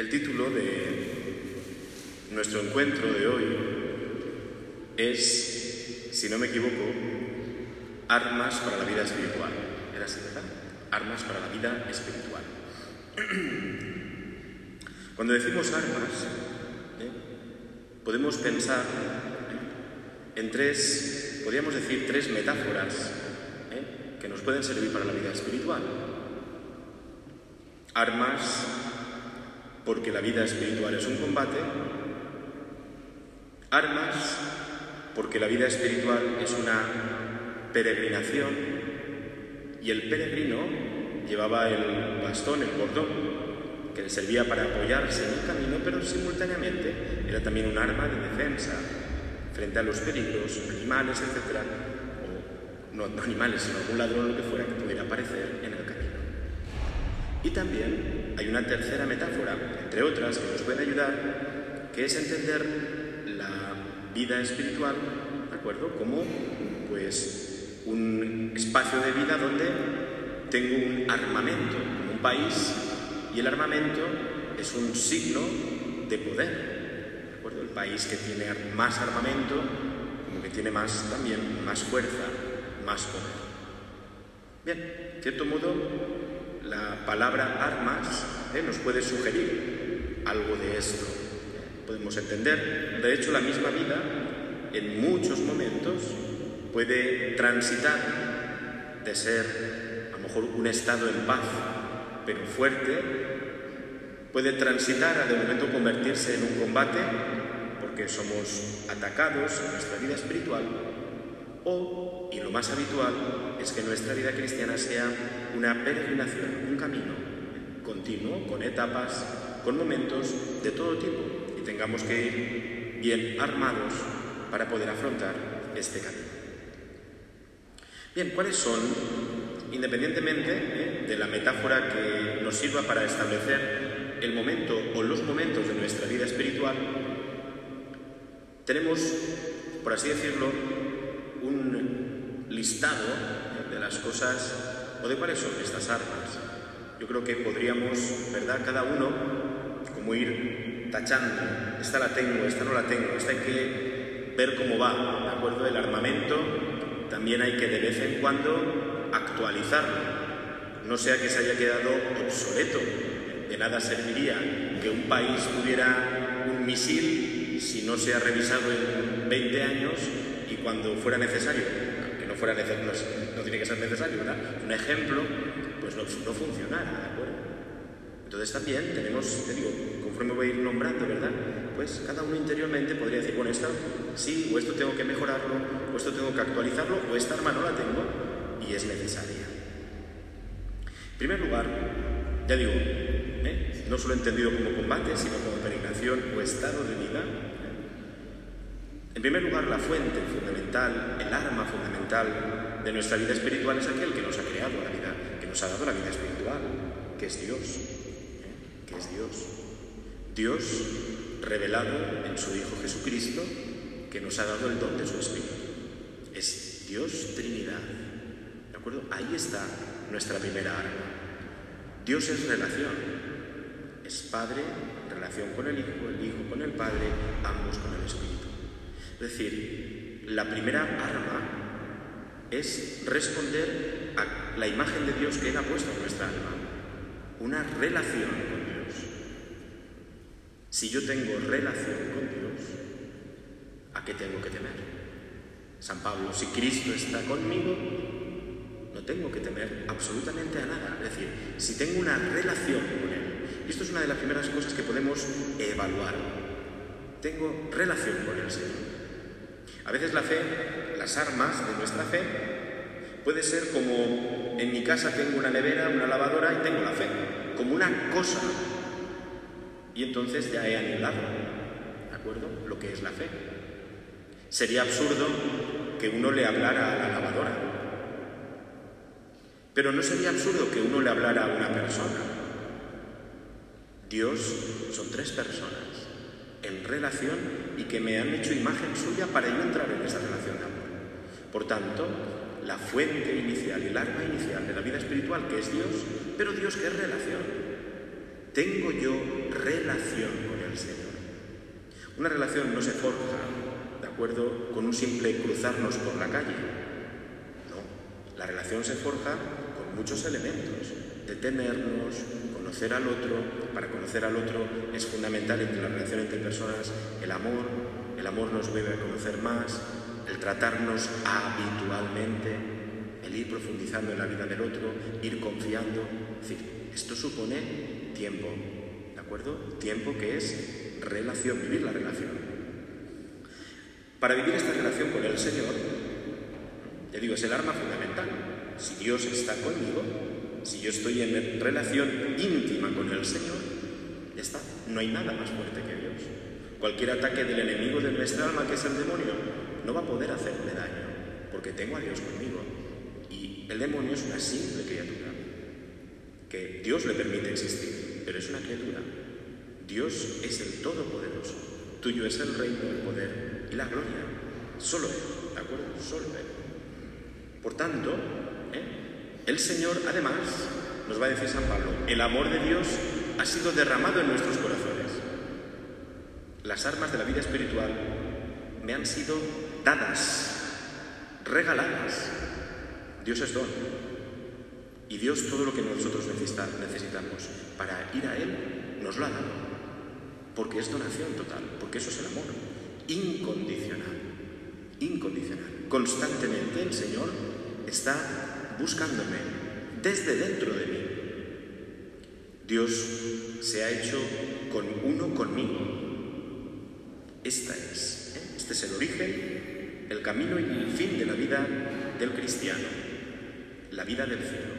El título de nuestro encuentro de hoy es, si no me equivoco, Armas para la vida espiritual. ¿Era así, verdad? Armas para la vida espiritual. Cuando decimos armas, ¿eh? podemos pensar en tres, podríamos decir tres metáforas ¿eh? que nos pueden servir para la vida espiritual. Armas porque la vida espiritual es un combate. Armas porque la vida espiritual es una peregrinación y el peregrino llevaba el bastón, el cordón, que le servía para apoyarse en el camino, pero simultáneamente era también un arma de defensa frente a los peligros, animales, etc. O no, no animales, sino algún ladrón lo que fuera que pudiera aparecer en el camino. Y también hay una tercera metáfora, entre otras, que nos puede ayudar, que es entender la vida espiritual, ¿de acuerdo? Como, pues, un espacio de vida donde tengo un armamento, un país, y el armamento es un signo de poder, ¿de acuerdo? El país que tiene más armamento, como que tiene más, también, más fuerza, más poder. Bien, cierto modo, la palabra armas ¿eh? nos puede sugerir algo de esto. Podemos entender, de hecho, la misma vida en muchos momentos puede transitar de ser a lo mejor un estado en paz, pero fuerte, puede transitar a de momento convertirse en un combate porque somos atacados en nuestra vida espiritual o, y lo más habitual, es que nuestra vida cristiana sea una peregrinación, un camino continuo, con etapas, con momentos de todo tipo y tengamos que ir bien armados para poder afrontar este camino. Bien, ¿cuáles son, independientemente ¿eh? de la metáfora que nos sirva para establecer el momento o los momentos de nuestra vida espiritual, tenemos, por así decirlo, listado de las cosas o de cuáles son estas armas. Yo creo que podríamos, ¿verdad?, cada uno, como ir tachando, esta la tengo, esta no la tengo, esta hay que ver cómo va, ¿de acuerdo? El armamento también hay que de vez en cuando actualizarlo, no sea que se haya quedado obsoleto. De nada serviría que un país tuviera un misil si no se ha revisado en 20 años y cuando fuera necesario, no, tiene que ser necesario, ¿verdad? Un ejemplo, pues no, no funcionara, ¿de acuerdo? Entonces también tenemos, te digo, conforme voy a ir nombrando, ¿verdad? Pues cada uno interiormente podría decir, bueno, esta sí, o esto tengo que mejorarlo, o esto tengo que actualizarlo, o esta arma no la tengo y es necesaria. En primer lugar, ya digo, ¿eh? no solo entendido como combate, sino como peregrinación o estado de vida. En primer lugar, la fuente fundamental, el arma fundamental de nuestra vida espiritual es aquel que nos ha creado la vida, que nos ha dado la vida espiritual, que es Dios, ¿eh? que es Dios. Dios revelado en su Hijo Jesucristo, que nos ha dado el don de su Espíritu. Es Dios Trinidad. ¿De acuerdo? Ahí está nuestra primera arma. Dios es relación. Es Padre, relación con el Hijo, el Hijo con el Padre, ambos con el Espíritu. Es decir, la primera arma es responder a la imagen de Dios que Él ha puesto en nuestra alma. Una relación con Dios. Si yo tengo relación con Dios, ¿a qué tengo que temer? San Pablo, si Cristo está conmigo, no tengo que temer absolutamente a nada. Es decir, si tengo una relación con Él. Y esto es una de las primeras cosas que podemos evaluar. Tengo relación con el Señor. A veces la fe, las armas de nuestra fe, puede ser como en mi casa tengo una nevera, una lavadora y tengo la fe, como una cosa. Y entonces ya he anulado, ¿de acuerdo? Lo que es la fe. Sería absurdo que uno le hablara a la lavadora. Pero no sería absurdo que uno le hablara a una persona. Dios son tres personas en relación y que me han hecho imagen suya para yo entrar en esa relación. Por tanto, la fuente inicial y el arma inicial de la vida espiritual, que es Dios, pero Dios que es relación. Tengo yo relación con el Señor. Una relación no se forja, ¿de acuerdo?, con un simple cruzarnos por la calle. No, la relación se forja con muchos elementos. Detenernos, conocer al otro. Para conocer al otro es fundamental entre la relación entre personas el amor. El amor nos debe conocer más, el tratarnos habitualmente, el ir profundizando en la vida del otro, ir confiando. Esto supone tiempo, ¿de acuerdo? Tiempo que es relación, vivir la relación. Para vivir esta relación con el Señor, ya digo, es el arma fundamental. Si Dios está conmigo, si yo estoy en relación íntima con el Señor, ya está, no hay nada más fuerte que Dios. Cualquier ataque del enemigo de nuestra alma, que es el demonio, no va a poder hacerme daño, porque tengo a Dios conmigo. Y el demonio es una simple criatura, que Dios le permite existir, pero es una criatura. Dios es el Todopoderoso, tuyo es el reino, el poder y la gloria. Solo Él, ¿de acuerdo? Solo Él. Por tanto, ¿eh? el Señor, además, nos va a decir San Pablo, el amor de Dios ha sido derramado en nuestros corazones. Las armas de la vida espiritual me han sido dadas, regaladas. Dios es don. Y Dios todo lo que nosotros necesitamos para ir a Él nos lo ha dado. Porque es donación total, porque eso es el amor. Incondicional. Incondicional. Constantemente el Señor está buscándome desde dentro de mí. Dios se ha hecho con uno conmigo. Esta es, ¿eh? este es el origen, el camino y el fin de la vida del cristiano, la vida del cielo.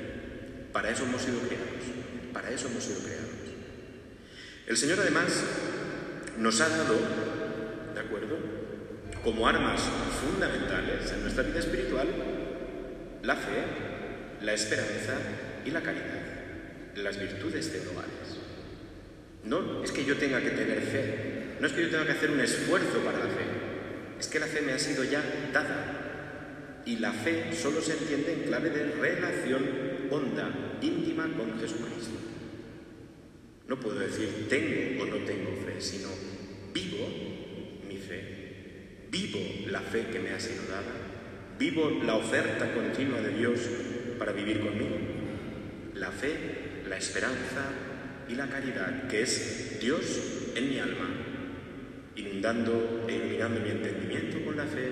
Para eso hemos sido creados, para eso hemos sido creados. El Señor además nos ha dado, ¿de acuerdo? Como armas fundamentales en nuestra vida espiritual, la fe, la esperanza y la caridad, las virtudes teologales. No es que yo tenga que tener fe, no es que yo tenga que hacer un esfuerzo para la fe, es que la fe me ha sido ya dada. Y la fe solo se entiende en clave de relación honda, íntima con Jesucristo. No puedo decir tengo o no tengo fe, sino vivo mi fe, vivo la fe que me ha sido dada, vivo la oferta continua de Dios para vivir conmigo. La fe, la esperanza y la caridad, que es Dios en mi alma, inundando e mi entendimiento con la fe,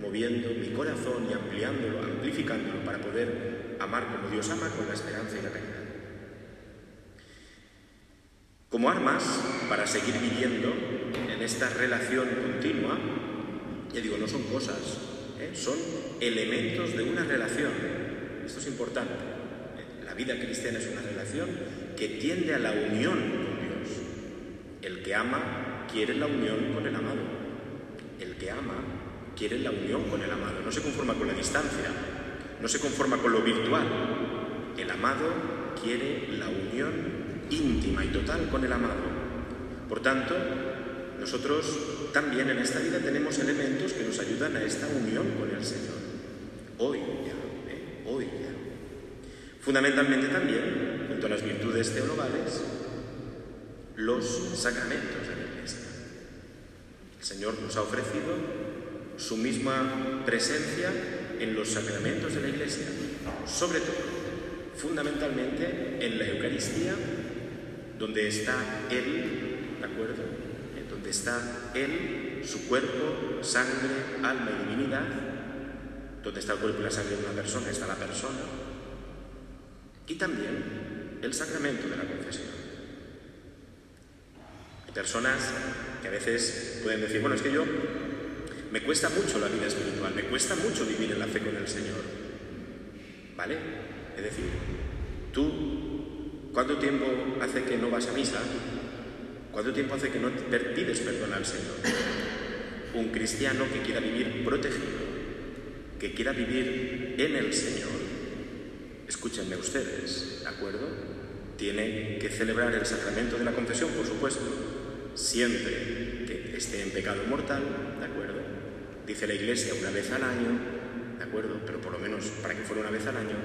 moviendo mi corazón y ampliándolo, amplificándolo para poder amar como Dios ama con la esperanza y la caridad. Como armas para seguir viviendo en esta relación continua, ya digo, no son cosas, ¿eh? son elementos de una relación. Esto es importante. La vida cristiana es una relación que tiende a la unión con Dios. El que ama quiere la unión con el amado. Ama quiere la unión con el amado. No se conforma con la distancia, no se conforma con lo virtual. El amado quiere la unión íntima y total con el amado. Por tanto, nosotros también en esta vida tenemos elementos que nos ayudan a esta unión con el Señor. Hoy ya, ¿eh? hoy ya. Fundamentalmente también, junto a las virtudes teologales, los sacramentos. El Señor nos ha ofrecido su misma presencia en los sacramentos de la Iglesia, sobre todo, fundamentalmente en la Eucaristía, donde está Él, ¿de acuerdo? Eh, donde está Él, su cuerpo, sangre, alma y divinidad, donde está el cuerpo y la sangre de una persona, está la persona, y también el sacramento de la confesión. Personas que a veces pueden decir, bueno, es que yo me cuesta mucho la vida espiritual, me cuesta mucho vivir en la fe con el Señor. ¿Vale? Es decir, tú, ¿cuánto tiempo hace que no vas a misa? ¿Cuánto tiempo hace que no pides perdón al Señor? Un cristiano que quiera vivir protegido, que quiera vivir en el Señor, escúchenme ustedes, ¿de acuerdo? Tiene que celebrar el sacramento de la confesión, por supuesto, siempre que esté en pecado mortal, ¿de acuerdo? Dice la Iglesia una vez al año, ¿de acuerdo? Pero por lo menos para que fuera una vez al año.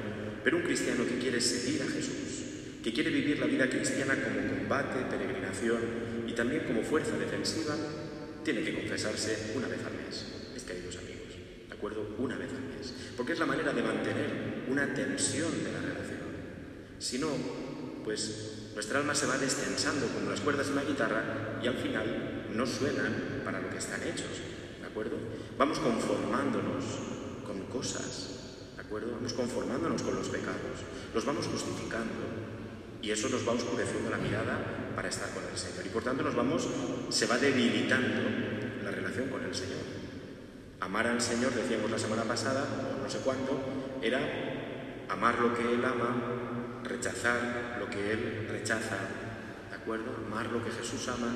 Pero un cristiano que quiere seguir a Jesús, que quiere vivir la vida cristiana como combate, peregrinación y también como fuerza defensiva, tiene que confesarse una vez al mes, mis queridos amigos, ¿de acuerdo? Una vez al mes, porque es la manera de mantener una tensión de la relación. Si no, pues nuestra alma se va destensando como las cuerdas de una guitarra y al final no suenan para lo que están hechos, ¿de acuerdo? Vamos conformándonos con cosas, ¿de acuerdo? Vamos conformándonos con los pecados, los vamos justificando y eso nos va oscureciendo la mirada para estar con el Señor. Y por tanto nos vamos, se va debilitando la relación con el Señor. Amar al Señor, decíamos la semana pasada, no sé cuándo, era amar lo que Él ama, rechazar lo que Él rechaza, ¿de acuerdo? Amar lo que Jesús ama,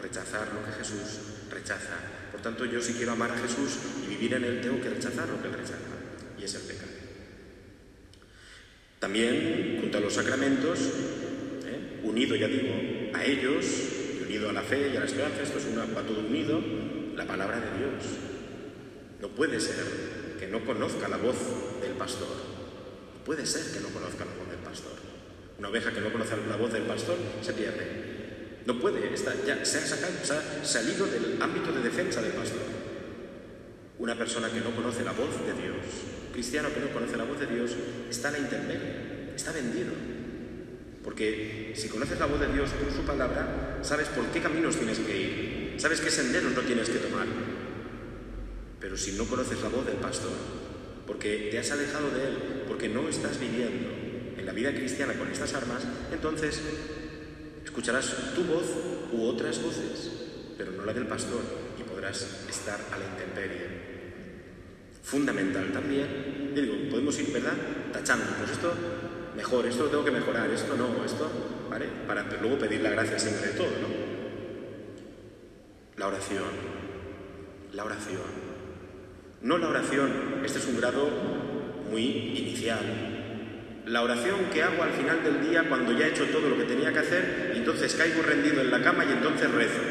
rechazar lo que Jesús rechaza. Por tanto, yo si quiero amar a Jesús y vivir en Él, tengo que rechazar lo que Él rechaza, y es el pecado. También, junto a los sacramentos, ¿eh? unido, ya digo, a ellos, unido a la fe y a la esperanza, esto es una, va unido, la palabra de Dios. No puede ser que no conozca la voz del pastor. No puede ser que no conozca la voz del pastor. Una oveja que no conoce la voz del pastor se pierde. No puede, está, ya se ha, sacado, se ha salido del ámbito de defensa del pastor. Una persona que no conoce la voz de Dios cristiano que no conoce la voz de Dios está en la intemperie, está vendido. Porque si conoces la voz de Dios por su palabra, sabes por qué caminos tienes que ir, sabes qué senderos no tienes que tomar. Pero si no conoces la voz del pastor, porque te has alejado de él, porque no estás viviendo en la vida cristiana con estas armas, entonces escucharás tu voz u otras voces, pero no la del pastor, y podrás estar a la intemperie fundamental también. Digo, podemos ir, ¿verdad? Tachando, pues esto mejor, esto lo tengo que mejorar, esto no, esto, ¿vale? Para luego pedir la gracia siempre de todo, ¿no? La oración, la oración. No la oración, este es un grado muy inicial. La oración que hago al final del día cuando ya he hecho todo lo que tenía que hacer y entonces caigo rendido en la cama y entonces rezo.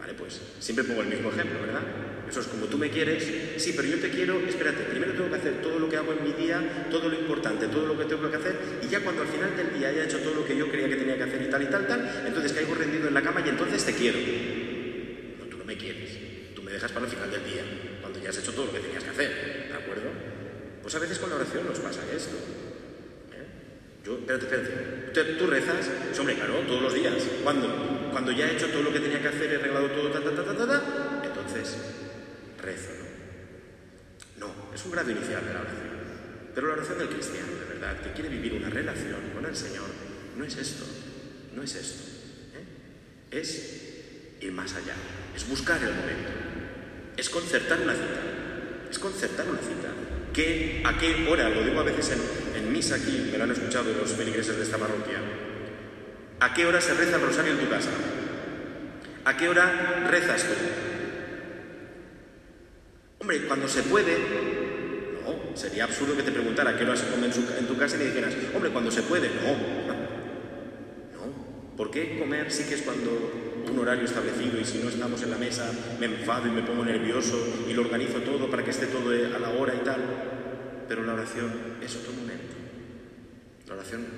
Vale, pues siempre pongo el mismo ejemplo, ¿verdad? Eso es como tú me quieres, sí, pero yo te quiero, espérate, primero tengo que hacer todo lo que hago en mi día, todo lo importante, todo lo que tengo que hacer, y ya cuando al final del día haya hecho todo lo que yo creía que tenía que hacer y tal y tal, tal, entonces caigo rendido en la cama y entonces te quiero. No, tú no me quieres, tú me dejas para el final del día, cuando ya has hecho todo lo que tenías que hacer, ¿de acuerdo? Pues a veces con la oración nos pasa esto. Yo, espérate, espérate. Tú, rezas, hombre, claro, todos los días. ¿Cuándo? Cuando ya he hecho todo lo que tenía que hacer, he arreglado todo, ta, ta, ta, ta, ta, ta entonces rezo. No, es un grado inicial de la oración. Pero la oración del cristiano, de verdad, que quiere vivir una relación con el Señor, no es esto, no es esto. ¿eh? Es ir más allá, es buscar el momento, es concertar una cita, es concertar una cita. ¿Qué, ¿A qué hora? Lo digo a veces en, misa aquí, me lo han escuchado los feligreses de esta parroquia. ¿A qué hora se reza el rosario en tu casa? ¿A qué hora rezas tú? Hombre, cuando se puede, no, sería absurdo que te preguntara qué hora se come en, tu casa y me dijeras, hombre, cuando se puede, no. No, ¿por qué comer sí que es cuando un horario establecido y si no estamos en la mesa me enfado y me pongo nervioso y lo organizo todo para que esté todo a la hora y tal? Pero la oración es otro momento.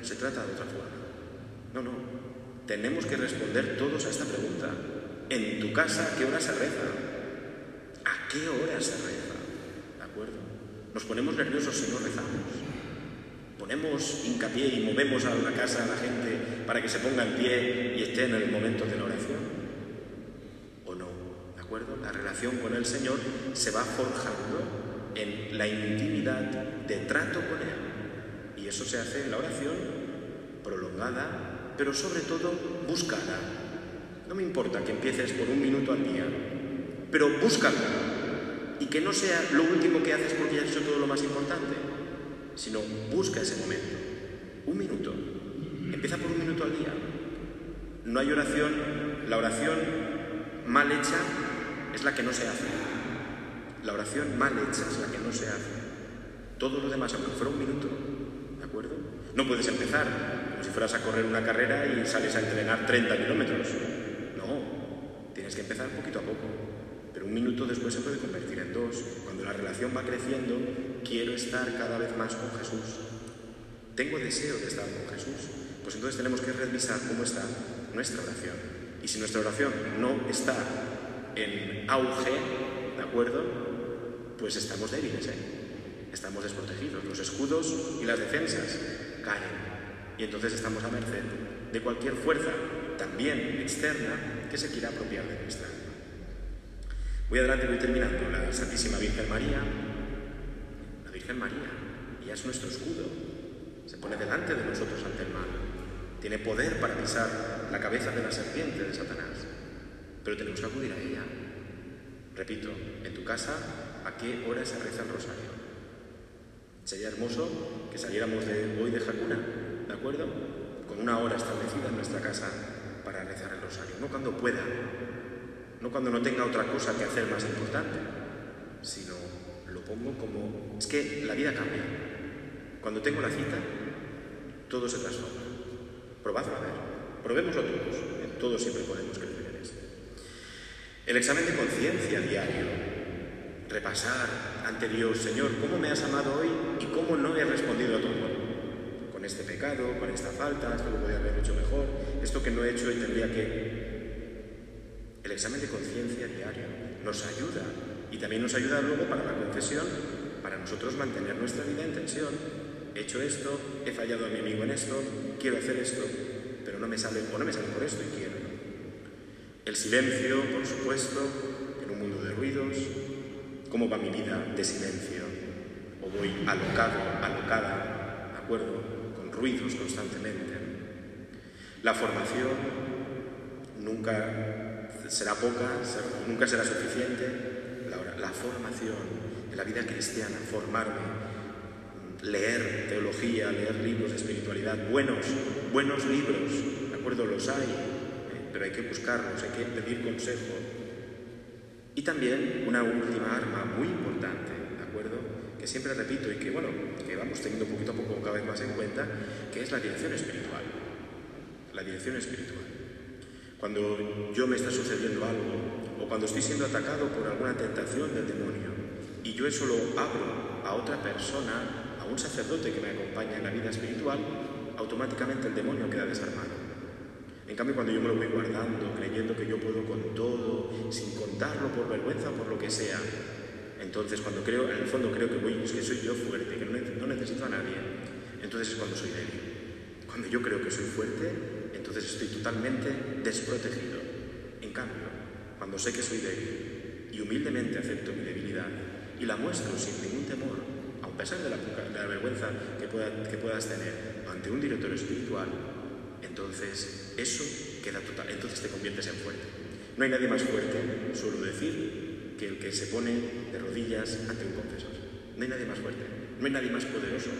Se trata de otra forma. No, no. Tenemos que responder todos a esta pregunta. En tu casa, ¿qué hora se reza? ¿A qué hora se reza? ¿De acuerdo? Nos ponemos nerviosos si no rezamos. Ponemos hincapié y movemos a la casa a la gente para que se ponga en pie y esté en el momento de la oración. ¿O no? ¿De acuerdo? La relación con el Señor se va forjando en la intimidad de trato con Él. Y eso se hace en la oración prolongada, pero sobre todo buscada. No me importa que empieces por un minuto al día, pero búscalo. Y que no sea lo último que haces porque ya has hecho todo lo más importante, sino busca ese momento. Un minuto. Empieza por un minuto al día. No hay oración, la oración mal hecha es la que no se hace. La oración mal hecha es la que no se hace. Todo lo demás, aunque fuera un minuto, ¿de No puedes empezar como si fueras a correr una carrera y sales a entrenar 30 kilómetros. No, tienes que empezar poquito a poco un minuto después se puede convertir en dos. Cuando la relación va creciendo, quiero estar cada vez más con Jesús. Tengo deseo de estar con Jesús. pues entonces tenemos que revisar cómo está nuestra oración. Y si nuestra oración no está en auge, ¿de acuerdo? Pues estamos débiles, ¿eh? Estamos desprotegidos. Los escudos y las defensas caen. Y entonces estamos a merced de cualquier fuerza, también externa, que se quiera apropiar de nuestra alma. Voy adelante, voy terminando. La Santísima Virgen María, la Virgen María, ella es nuestro escudo. Se pone delante de nosotros ante el mal. Tiene poder para pisar la cabeza de la serpiente de Satanás. Pero tenemos que acudir a ella. Repito, en tu casa, ¿a qué hora se reza el rosario? Sería hermoso que saliéramos hoy de Jacuna, ¿de acuerdo? Con una hora establecida en nuestra casa para rezar el rosario. No cuando pueda, no cuando no tenga otra cosa que hacer más importante, sino lo pongo como... Es que la vida cambia. Cuando tengo la cita, todo se transforma. Probadlo a ver. Probémoslo todos. En todo siempre podemos crecer en esto. El examen de conciencia diario. Repasar ante Dios, Señor, ¿cómo me has amado hoy cómo no he respondido a tu amor? Con este pecado, con esta falta, esto lo podía haber hecho mejor, esto que no he hecho y tendría que el examen de conciencia diario nos ayuda y también nos ayuda luego para la confesión, para nosotros mantener nuestra vida en tensión. He hecho esto, he fallado a mi amigo en esto, quiero hacer esto, pero no me sale o no me sale por esto y quiero. El silencio, por supuesto, en un mundo de ruidos. ¿Cómo va mi vida de silencio? ¿O voy alocado, alocada, de acuerdo, con ruidos constantemente? La formación nunca será poca, nunca será suficiente. La, la formación en la vida cristiana, formarme, leer teología, leer libros de espiritualidad, buenos, buenos libros, ¿de acuerdo? Los hay, ¿eh? pero hay que buscarlos, hay que pedir consejo. Y también una última arma muy importante. Que siempre repito y que, bueno, que vamos teniendo poquito a poco cada vez más en cuenta, que es la dirección espiritual. La dirección espiritual. Cuando yo me está sucediendo algo o cuando estoy siendo atacado por alguna tentación del demonio y yo eso lo abro a otra persona, a un sacerdote que me acompaña en la vida espiritual, automáticamente el demonio queda desarmado. En cambio, cuando yo me lo voy guardando, creyendo que yo puedo con todo, sin contarlo por vergüenza o por lo que sea, entonces cuando creo, en el fondo creo que, voy, que soy yo fuerte, que no necesito a nadie, entonces es cuando soy débil. Cuando yo creo que soy fuerte, entonces estoy totalmente desprotegido. En cambio, cuando sé que soy débil y humildemente acepto mi debilidad y la muestro sin ningún temor, a pesar de la, vergüenza que, que puedas tener ante un director espiritual, entonces eso queda total, entonces te conviertes en fuerte. No hay nadie más fuerte, suelo decir, que el que se pone de rodillas ante un confesor. No hay nadie más fuerte, no hay nadie más poderoso,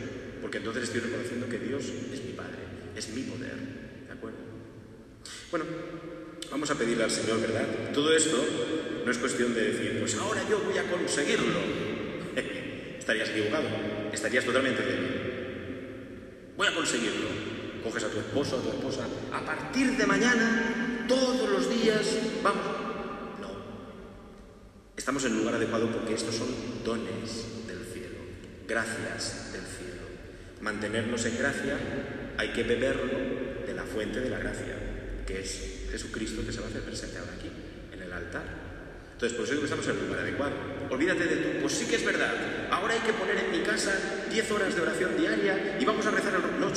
porque entonces estoy reconociendo que Dios es mi Padre, es mi poder, bueno, vamos a pedirle al Señor, ¿verdad? Todo esto no es cuestión de decir, pues ahora yo voy a conseguirlo. estarías equivocado, estarías totalmente débil. Voy a conseguirlo. Coges a tu esposo, a tu esposa, a partir de mañana, todos los días, vamos. Estamos en el lugar adecuado porque estos son dones del cielo, gracias del cielo. Mantenernos en gracia hay que beberlo de la fuente de la gracia que es Jesucristo que se va a hacer presente ahora aquí, en el altar. Entonces, por eso que estamos en el lugar adecuado. Olvídate de tú, pues sí que es verdad, ahora hay que poner en mi casa 10 horas de oración diaria y vamos a rezar el no,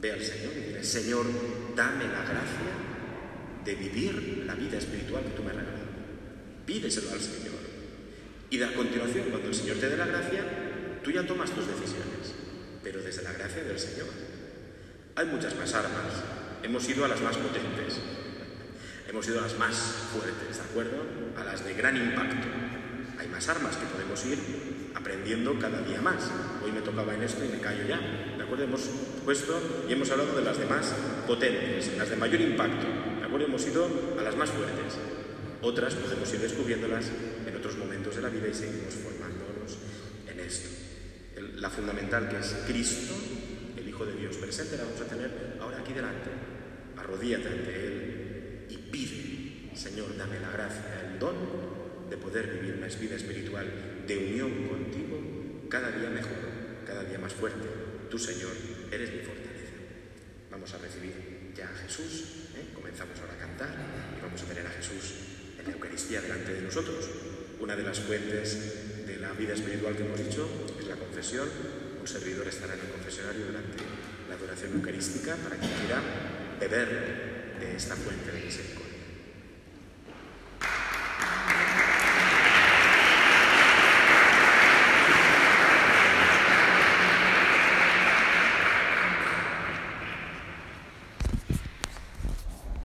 Ve al Señor y dile, Señor, dame la gracia de vivir la vida espiritual que tú me has regalado. Pídeselo al Señor. Y a continuación, cuando el Señor te dé la gracia, tú ya tomas tus decisiones, pero desde la gracia del Señor. Hay muchas más armas, hemos ido a las más potentes, hemos ido a las más fuertes, ¿de acuerdo? A las de gran impacto. Hay más armas que podemos ir aprendiendo cada día más. Hoy me tocaba en esto y me callo ya, ¿de acuerdo? Hemos puesto y hemos hablado de las demás potentes, las de mayor impacto, ¿de acuerdo? Hemos ido a las más fuertes. Otras podemos ir descubriéndolas en otros momentos de la vida y seguimos formándonos en esto. la fundamental que es Cristo, el Hijo de Dios presente, la vamos a tener ahora aquí delante arrodíllate ante Él y pide, Señor, dame la gracia, el don de poder vivir una vida espiritual de unión contigo cada día mejor, cada día más fuerte. Tú, Señor, eres mi fortaleza. vamos a recibir ya a Jesús, ¿eh? comenzamos ahora a cantar y vamos a tener a Jesús la Eucaristía delante de nosotros. Una de las fuentes de la vida espiritual que hemos dicho es la confesión. Un servidor estará en el confesionario durante la adoración eucarística para quien quiera beber de esta fuente de misericordia.